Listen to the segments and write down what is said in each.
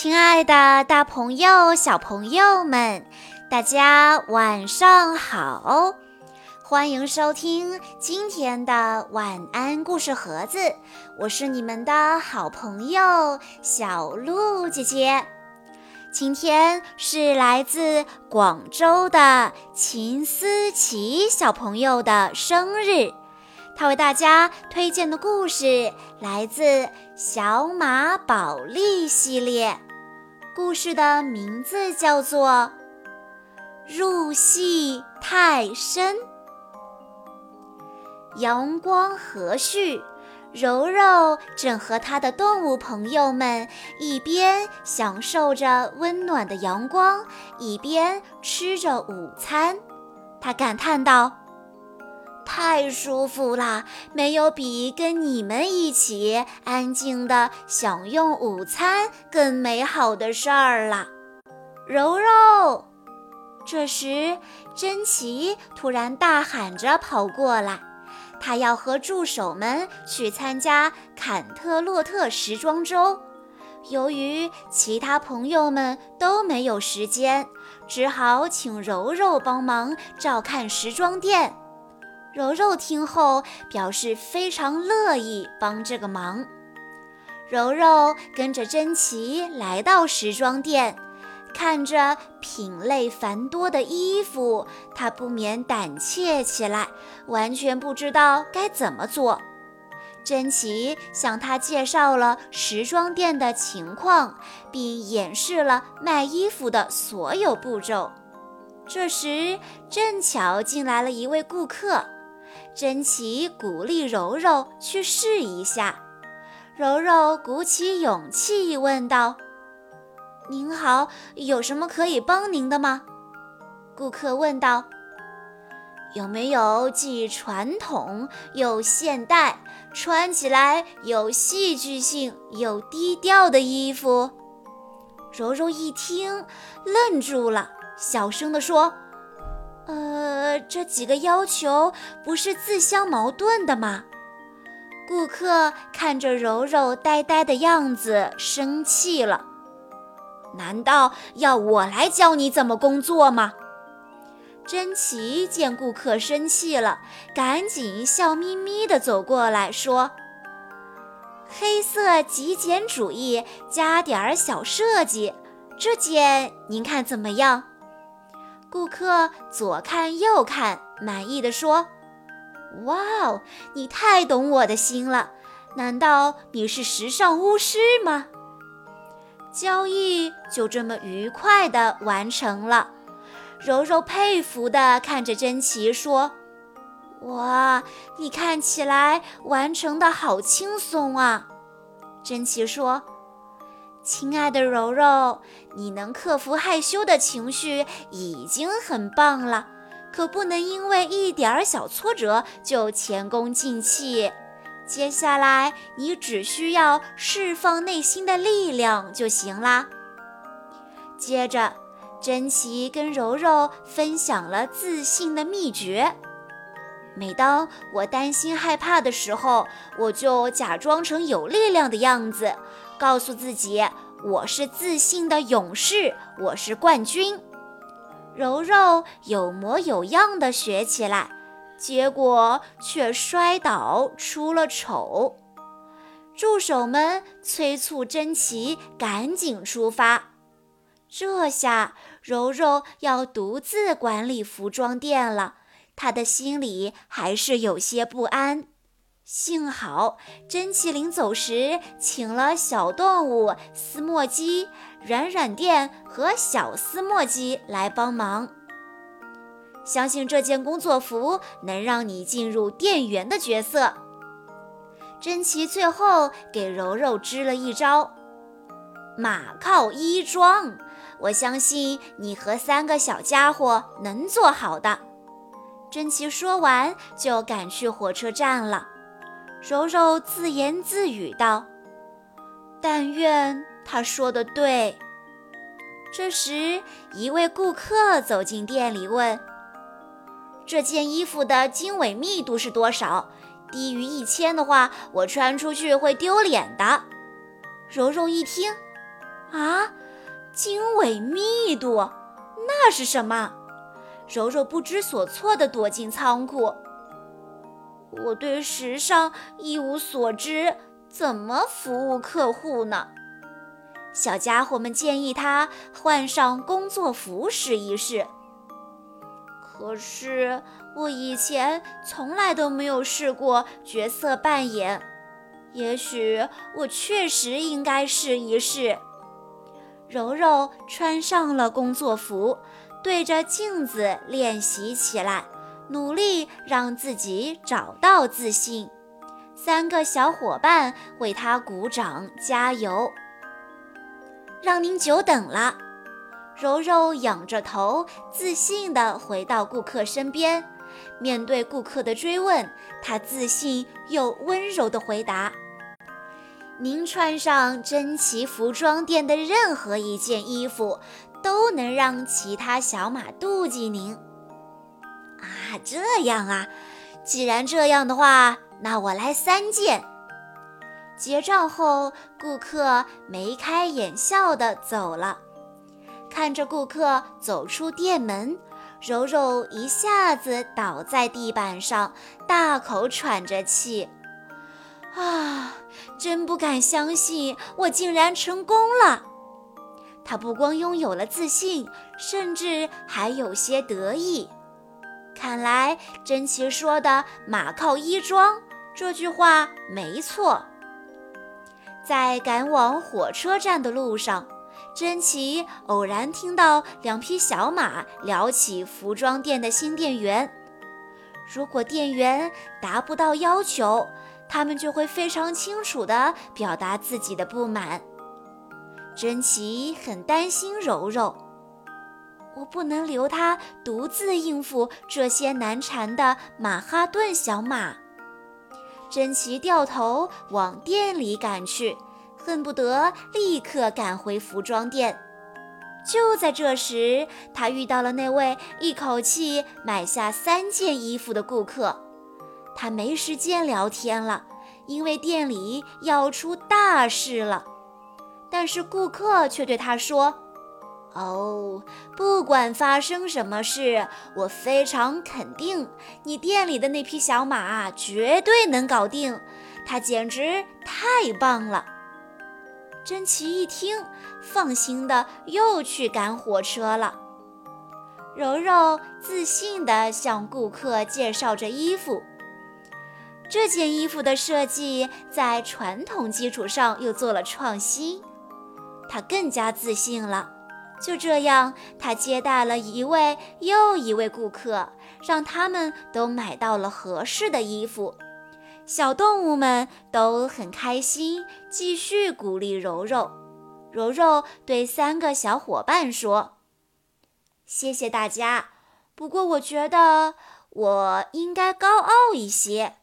亲爱的，大朋友、小朋友们，大家晚上好！欢迎收听今天的晚安故事盒子，我是你们的好朋友小鹿姐姐。今天是来自广州的秦思琪小朋友的生日。他为大家推荐的故事来自《小马宝莉》系列，故事的名字叫做《入戏太深》。阳光和煦，柔柔正和他的动物朋友们一边享受着温暖的阳光，一边吃着午餐。他感叹道。太舒服了，没有比跟你们一起安静的享用午餐更美好的事儿了。柔柔，这时珍奇突然大喊着跑过来，他要和助手们去参加坎特洛特时装周。由于其他朋友们都没有时间，只好请柔柔帮忙照看时装店。柔柔听后表示非常乐意帮这个忙。柔柔跟着珍奇来到时装店，看着品类繁多的衣服，她不免胆怯起来，完全不知道该怎么做。珍奇向她介绍了时装店的情况，并演示了卖衣服的所有步骤。这时，正巧进来了一位顾客。珍奇鼓励柔柔去试一下，柔柔鼓起勇气问道：“您好，有什么可以帮您的吗？”顾客问道：“有没有既传统又现代，穿起来有戏剧性又低调的衣服？”柔柔一听，愣住了，小声地说。呃，这几个要求不是自相矛盾的吗？顾客看着柔柔呆呆的样子，生气了。难道要我来教你怎么工作吗？珍奇见顾客生气了，赶紧笑眯眯地走过来说：“黑色极简主义加点儿小设计，这件您看怎么样？”顾客左看右看，满意的说：“哇哦，你太懂我的心了！难道你是时尚巫师吗？”交易就这么愉快的完成了。柔柔佩服的看着珍奇说：“哇，你看起来完成的好轻松啊！”珍奇说。亲爱的柔柔，你能克服害羞的情绪已经很棒了，可不能因为一点儿小挫折就前功尽弃。接下来，你只需要释放内心的力量就行啦。接着，珍奇跟柔柔分享了自信的秘诀：每当我担心害怕的时候，我就假装成有力量的样子。告诉自己，我是自信的勇士，我是冠军。柔柔有模有样的学起来，结果却摔倒出了丑。助手们催促珍奇赶紧出发。这下柔柔要独自管理服装店了，她的心里还是有些不安。幸好，珍奇临走时请了小动物斯莫基、软软垫和小斯莫基来帮忙。相信这件工作服能让你进入店员的角色。珍奇最后给柔柔支了一招：马靠衣装。我相信你和三个小家伙能做好的。珍奇说完，就赶去火车站了。柔柔自言自语道：“但愿他说的对。”这时，一位顾客走进店里，问：“这件衣服的经纬密度是多少？低于一千的话，我穿出去会丢脸的。”柔柔一听，啊，经纬密度，那是什么？柔柔不知所措地躲进仓库。我对时尚一无所知，怎么服务客户呢？小家伙们建议他换上工作服试一试。可是我以前从来都没有试过角色扮演，也许我确实应该试一试。柔柔穿上了工作服，对着镜子练习起来，努力让自己找到自信。三个小伙伴为他鼓掌加油。让您久等了。柔柔仰着头，自信地回到顾客身边。面对顾客的追问，她自信又温柔地回答：“您穿上珍奇服装店的任何一件衣服，都能让其他小马妒忌您。”啊，这样啊！既然这样的话，那我来三件。结账后，顾客眉开眼笑地走了。看着顾客走出店门，柔柔一下子倒在地板上，大口喘着气。啊，真不敢相信，我竟然成功了！她不光拥有了自信，甚至还有些得意。看来珍奇说的“马靠衣装”这句话没错。在赶往火车站的路上。珍奇偶然听到两匹小马聊起服装店的新店员，如果店员达不到要求，他们就会非常清楚地表达自己的不满。珍奇很担心柔柔，我不能留他独自应付这些难缠的马哈顿小马。珍奇掉头往店里赶去。恨不得立刻赶回服装店。就在这时，他遇到了那位一口气买下三件衣服的顾客。他没时间聊天了，因为店里要出大事了。但是顾客却对他说：“哦，不管发生什么事，我非常肯定，你店里的那匹小马绝对能搞定。它简直太棒了。”珍奇一听，放心的又去赶火车了。柔柔自信地向顾客介绍着衣服。这件衣服的设计在传统基础上又做了创新，她更加自信了。就这样，他接待了一位又一位顾客，让他们都买到了合适的衣服。小动物们都很开心，继续鼓励柔柔。柔柔对三个小伙伴说：“谢谢大家，不过我觉得我应该高傲一些。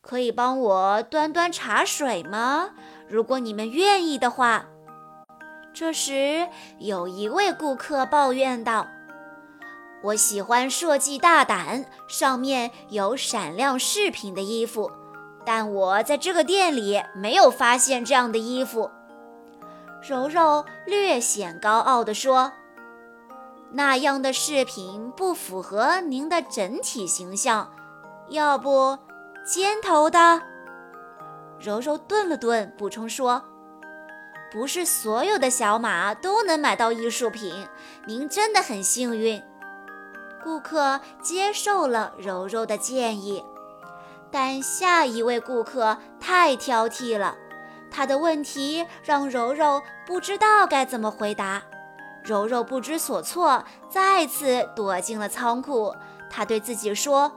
可以帮我端端茶水吗？如果你们愿意的话。”这时，有一位顾客抱怨道：“我喜欢设计大胆、上面有闪亮饰品的衣服。”但我在这个店里没有发现这样的衣服。柔柔略显高傲地说：“那样的饰品不符合您的整体形象，要不尖头的？”柔柔顿了顿，补充说：“不是所有的小马都能买到艺术品，您真的很幸运。”顾客接受了柔柔的建议。但下一位顾客太挑剔了，他的问题让柔柔不知道该怎么回答。柔柔不知所措，再次躲进了仓库。他对自己说：“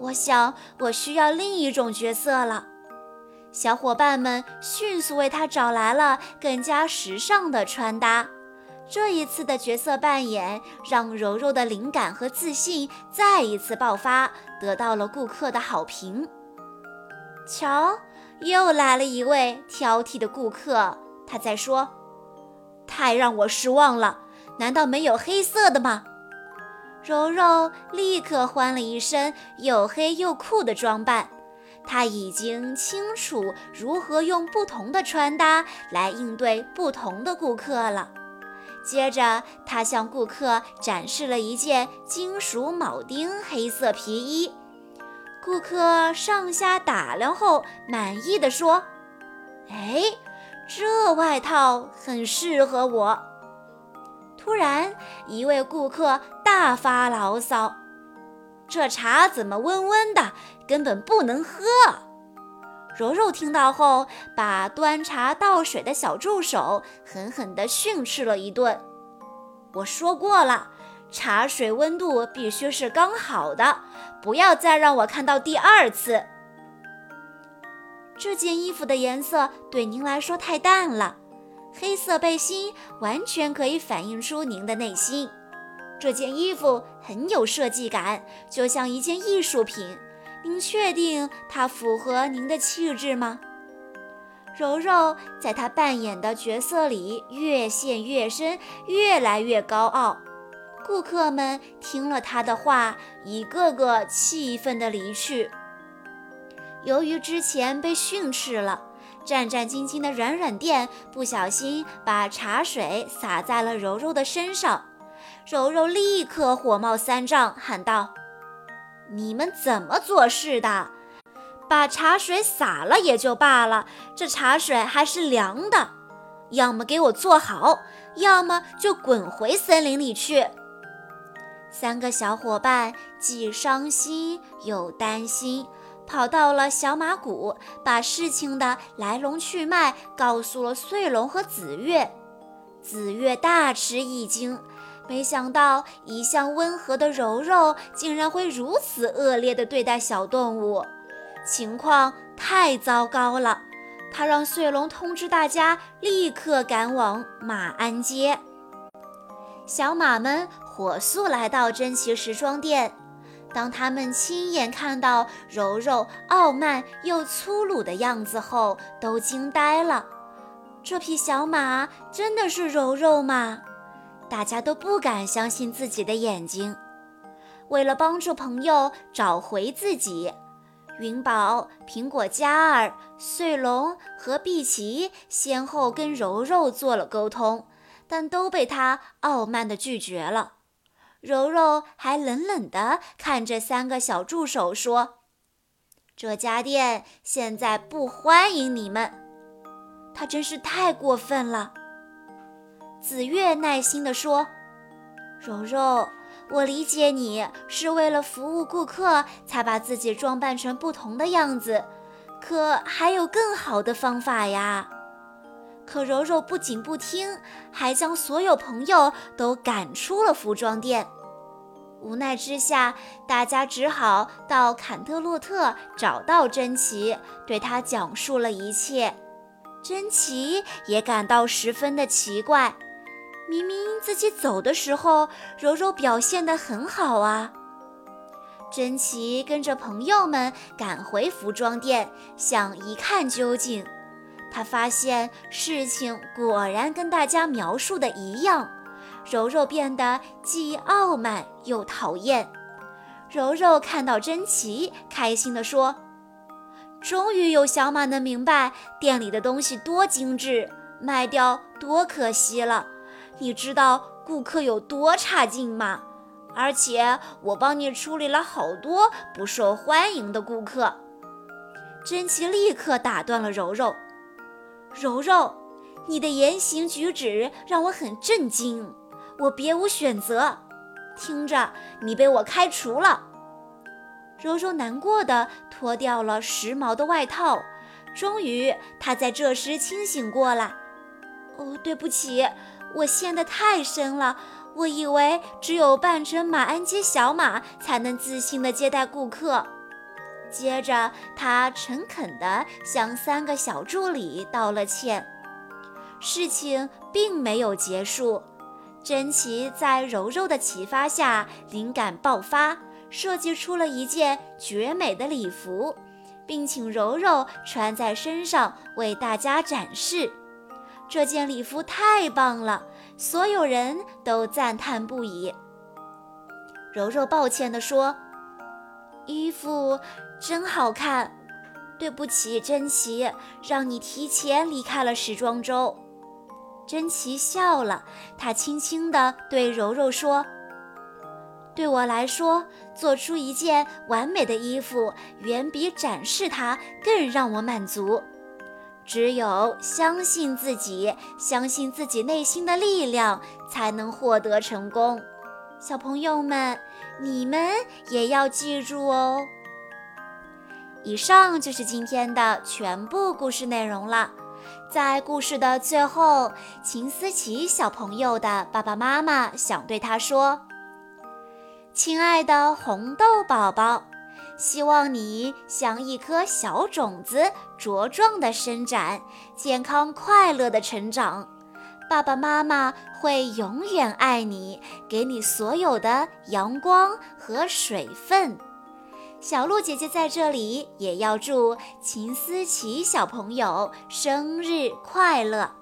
我想我需要另一种角色了。”小伙伴们迅速为他找来了更加时尚的穿搭。这一次的角色扮演让柔柔的灵感和自信再一次爆发，得到了顾客的好评。瞧，又来了一位挑剔的顾客，他在说：“太让我失望了，难道没有黑色的吗？”柔柔立刻换了一身又黑又酷的装扮，他已经清楚如何用不同的穿搭来应对不同的顾客了。接着，他向顾客展示了一件金属铆钉黑色皮衣。顾客上下打量后，满意的说：“哎，这外套很适合我。”突然，一位顾客大发牢骚。这茶怎么温温的，根本不能喝。柔柔听到后，把端茶倒水的小助手狠狠地训斥了一顿。我说过了，茶水温度必须是刚好的，不要再让我看到第二次。这件衣服的颜色对您来说太淡了，黑色背心完全可以反映出您的内心。这件衣服很有设计感，就像一件艺术品。您确定它符合您的气质吗？柔柔在她扮演的角色里越陷越深，越来越高傲。顾客们听了她的话，一个个气愤地离去。由于之前被训斥了，战战兢兢的软软店不小心把茶水洒在了柔柔的身上。柔柔立刻火冒三丈，喊道：“你们怎么做事的？把茶水洒了也就罢了，这茶水还是凉的。要么给我坐好，要么就滚回森林里去。”三个小伙伴既伤心又担心，跑到了小马谷，把事情的来龙去脉告诉了穗龙和紫月。紫月大吃一惊。没想到一向温和的柔柔竟然会如此恶劣地对待小动物，情况太糟糕了。他让穗龙通知大家立刻赶往马鞍街。小马们火速来到珍奇时装店，当他们亲眼看到柔柔傲慢又粗鲁的样子后，都惊呆了。这匹小马真的是柔柔吗？大家都不敢相信自己的眼睛。为了帮助朋友找回自己，云宝、苹果嘉儿、穗龙和碧琪先后跟柔柔做了沟通，但都被他傲慢地拒绝了。柔柔还冷冷地看着三个小助手说：“这家店现在不欢迎你们。”他真是太过分了。紫月耐心地说：“柔柔，我理解你是为了服务顾客才把自己装扮成不同的样子，可还有更好的方法呀。”可柔柔不仅不听，还将所有朋友都赶出了服装店。无奈之下，大家只好到坎特洛特找到珍奇，对他讲述了一切。珍奇也感到十分的奇怪。明明自己走的时候，柔柔表现得很好啊。珍奇跟着朋友们赶回服装店，想一看究竟。他发现事情果然跟大家描述的一样，柔柔变得既傲慢又讨厌。柔柔看到珍奇，开心地说：“终于有小马能明白店里的东西多精致，卖掉多可惜了。”你知道顾客有多差劲吗？而且我帮你处理了好多不受欢迎的顾客。珍奇立刻打断了柔柔：“柔柔，你的言行举止让我很震惊，我别无选择。听着，你被我开除了。”柔柔难过的脱掉了时髦的外套，终于，她在这时清醒过来：“哦，对不起。”我陷得太深了，我以为只有扮成马鞍街小马才能自信地接待顾客。接着，他诚恳地向三个小助理道了歉。事情并没有结束，珍奇在柔柔的启发下灵感爆发，设计出了一件绝美的礼服，并请柔柔穿在身上为大家展示。这件礼服太棒了，所有人都赞叹不已。柔柔抱歉地说：“衣服真好看，对不起，珍奇，让你提前离开了时装周。”珍奇笑了，她轻轻地对柔柔说：“对我来说，做出一件完美的衣服，远比展示它更让我满足。只有相信自己，相信自己内心的力量，才能获得成功。”小朋友们，你们也要记住哦。以上就是今天的全部故事内容了。在故事的最后，秦思琪小朋友的爸爸妈妈想对他说：“亲爱的红豆宝宝，希望你像一颗小种子，茁壮的生长，健康快乐的成长。爸爸妈妈会永远爱你，给你所有的阳光和水分。”小鹿姐姐在这里也要祝秦思琪小朋友生日快乐。